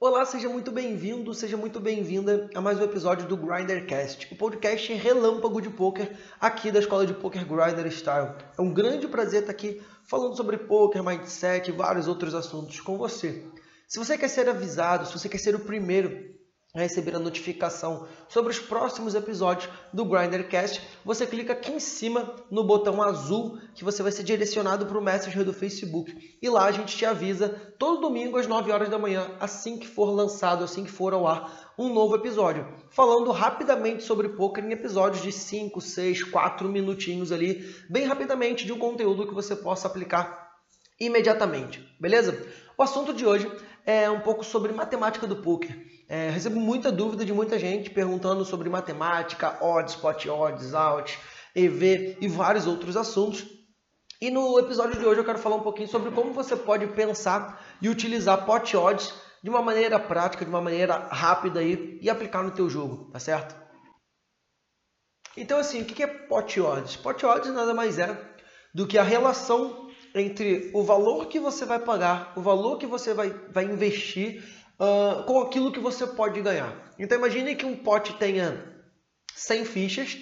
Olá, seja muito bem-vindo, seja muito bem-vinda a mais um episódio do Grindercast, o podcast relâmpago de poker aqui da Escola de Poker Grinder Style. É um grande prazer estar aqui falando sobre poker, mindset e vários outros assuntos com você. Se você quer ser avisado, se você quer ser o primeiro receber a notificação sobre os próximos episódios do Grindercast, você clica aqui em cima no botão azul que você vai ser direcionado para o Messenger do Facebook. E lá a gente te avisa todo domingo às 9 horas da manhã, assim que for lançado, assim que for ao ar, um novo episódio. Falando rapidamente sobre poker em episódios de 5, 6, 4 minutinhos ali, bem rapidamente de um conteúdo que você possa aplicar imediatamente, beleza? O assunto de hoje é um pouco sobre matemática do poker. É, recebo muita dúvida de muita gente perguntando sobre matemática, odds, pot odds, out, EV e vários outros assuntos. E no episódio de hoje eu quero falar um pouquinho sobre como você pode pensar e utilizar pot odds de uma maneira prática, de uma maneira rápida aí, e aplicar no teu jogo, tá certo? Então assim, o que é pot odds? Pot odds nada mais é do que a relação entre o valor que você vai pagar, o valor que você vai, vai investir uh, com aquilo que você pode ganhar. Então imagine que um pote tenha 100 fichas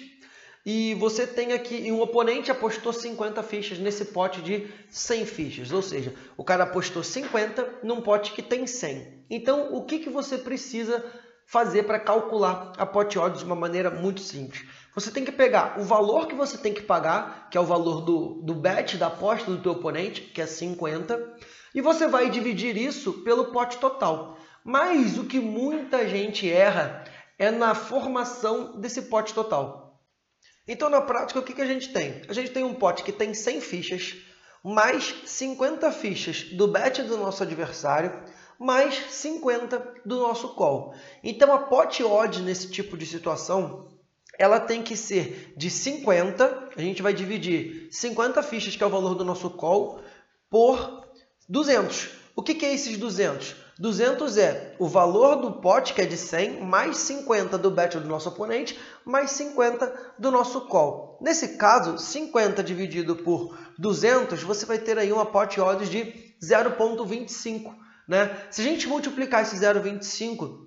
e você tem aqui, um oponente apostou 50 fichas nesse pote de 100 fichas, ou seja, o cara apostou 50 num pote que tem 100. Então, o que, que você precisa fazer para calcular a pot odds de uma maneira muito simples? Você tem que pegar o valor que você tem que pagar, que é o valor do, do bet, da aposta do teu oponente, que é 50, e você vai dividir isso pelo pote total. Mas o que muita gente erra é na formação desse pote total. Então, na prática, o que, que a gente tem? A gente tem um pote que tem 100 fichas, mais 50 fichas do bet do nosso adversário, mais 50 do nosso call. Então, a pot odd nesse tipo de situação, ela tem que ser de 50, a gente vai dividir 50 fichas, que é o valor do nosso call, por 200. O que, que é esses 200? 200 é o valor do pote, que é de 100, mais 50 do bet do nosso oponente, mais 50 do nosso call. Nesse caso, 50 dividido por 200, você vai ter aí uma pot odds de 0.25. Né? Se a gente multiplicar esse 0,25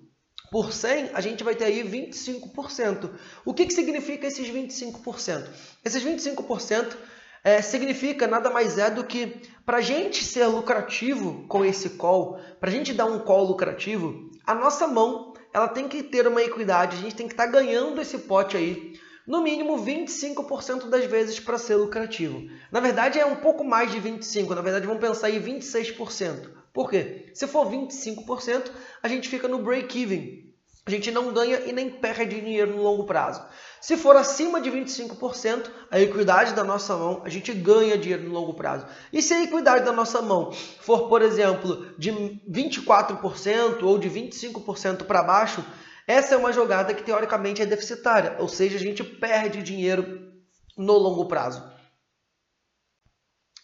por 100, a gente vai ter aí 25%. O que, que significa esses 25%? Esses 25% é, significa nada mais é do que para a gente ser lucrativo com esse call, para a gente dar um call lucrativo, a nossa mão ela tem que ter uma equidade, a gente tem que estar tá ganhando esse pote aí, no mínimo 25% das vezes para ser lucrativo. Na verdade é um pouco mais de 25%, na verdade vamos pensar em 26%. Por quê? Se for 25%, a gente fica no break-even, a gente não ganha e nem perde dinheiro no longo prazo. Se for acima de 25%, a equidade da nossa mão, a gente ganha dinheiro no longo prazo. E se a equidade da nossa mão for, por exemplo, de 24% ou de 25% para baixo, essa é uma jogada que teoricamente é deficitária, ou seja, a gente perde dinheiro no longo prazo.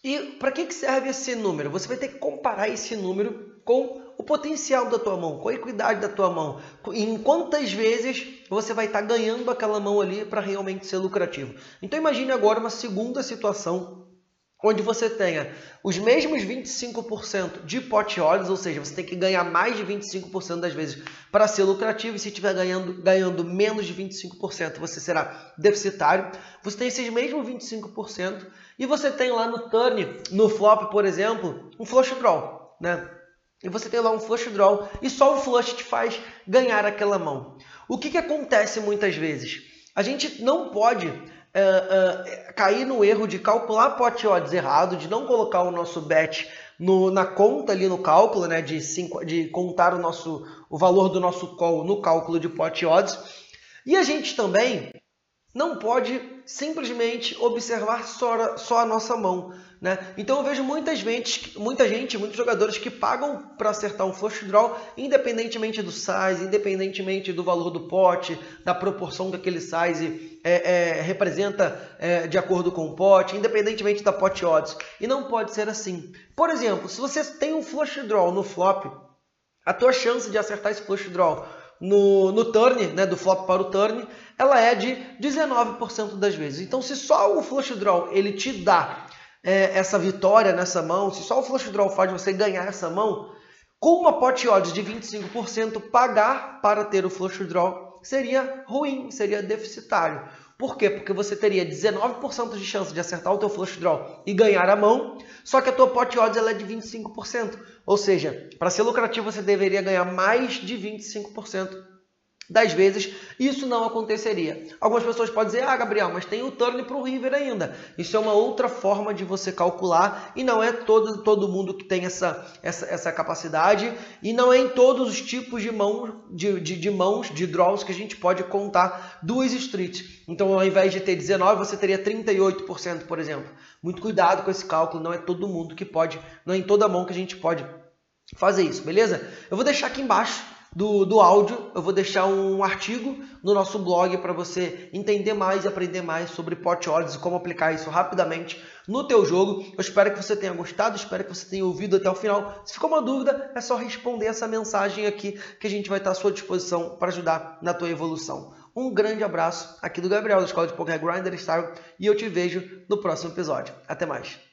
E para que serve esse número? Você vai ter que comparar esse número com o potencial da tua mão, com a equidade da tua mão, em quantas vezes você vai estar tá ganhando aquela mão ali para realmente ser lucrativo. Então imagine agora uma segunda situação onde você tenha os mesmos 25% de pot odds, ou seja, você tem que ganhar mais de 25% das vezes para ser lucrativo, e se estiver ganhando, ganhando menos de 25%, você será deficitário. Você tem esses mesmos 25% e você tem lá no turn, no flop, por exemplo, um flush draw, né? E você tem lá um flush draw e só o flush te faz ganhar aquela mão. O que, que acontece muitas vezes? A gente não pode uh, cair no erro de calcular pot odds errado, de não colocar o nosso bet no, na conta ali no cálculo, né, de, cinco, de contar o, nosso, o valor do nosso call no cálculo de pot odds. E a gente também não pode simplesmente observar só, só a nossa mão. Né? Então eu vejo muitas gente, muita gente, muitos jogadores que pagam para acertar um flush draw, independentemente do size, independentemente do valor do pote, da proporção que aquele size é, é, representa é, de acordo com o pote, independentemente da pot odds. E não pode ser assim. Por exemplo, se você tem um flush draw no flop, a tua chance de acertar esse flush draw no, no turn, né, do flop para o turn, ela é de 19% das vezes. Então, se só o flush draw ele te dá é, essa vitória nessa mão, se só o flush draw faz você ganhar essa mão, Com uma pot odds de 25%, pagar para ter o flush draw seria ruim, seria deficitário. Por quê? Porque você teria 19% de chance de acertar o teu flush draw e ganhar a mão, só que a tua pot odds ela é de 25%. Ou seja, para ser lucrativo você deveria ganhar mais de 25% das vezes isso não aconteceria. Algumas pessoas podem dizer, ah, Gabriel, mas tem o turn para o River ainda. Isso é uma outra forma de você calcular e não é todo, todo mundo que tem essa, essa, essa capacidade e não é em todos os tipos de, mão, de, de, de mãos, de draws que a gente pode contar duas streets. Então, ao invés de ter 19, você teria 38%, por exemplo. Muito cuidado com esse cálculo, não é todo mundo que pode, não é em toda mão que a gente pode fazer isso, beleza? Eu vou deixar aqui embaixo do, do áudio, eu vou deixar um artigo no nosso blog para você entender mais e aprender mais sobre pot odds e como aplicar isso rapidamente no teu jogo. Eu espero que você tenha gostado, espero que você tenha ouvido até o final. Se ficou uma dúvida, é só responder essa mensagem aqui que a gente vai estar à sua disposição para ajudar na tua evolução. Um grande abraço aqui do Gabriel da Escola de Poker Grinder Style e eu te vejo no próximo episódio. Até mais.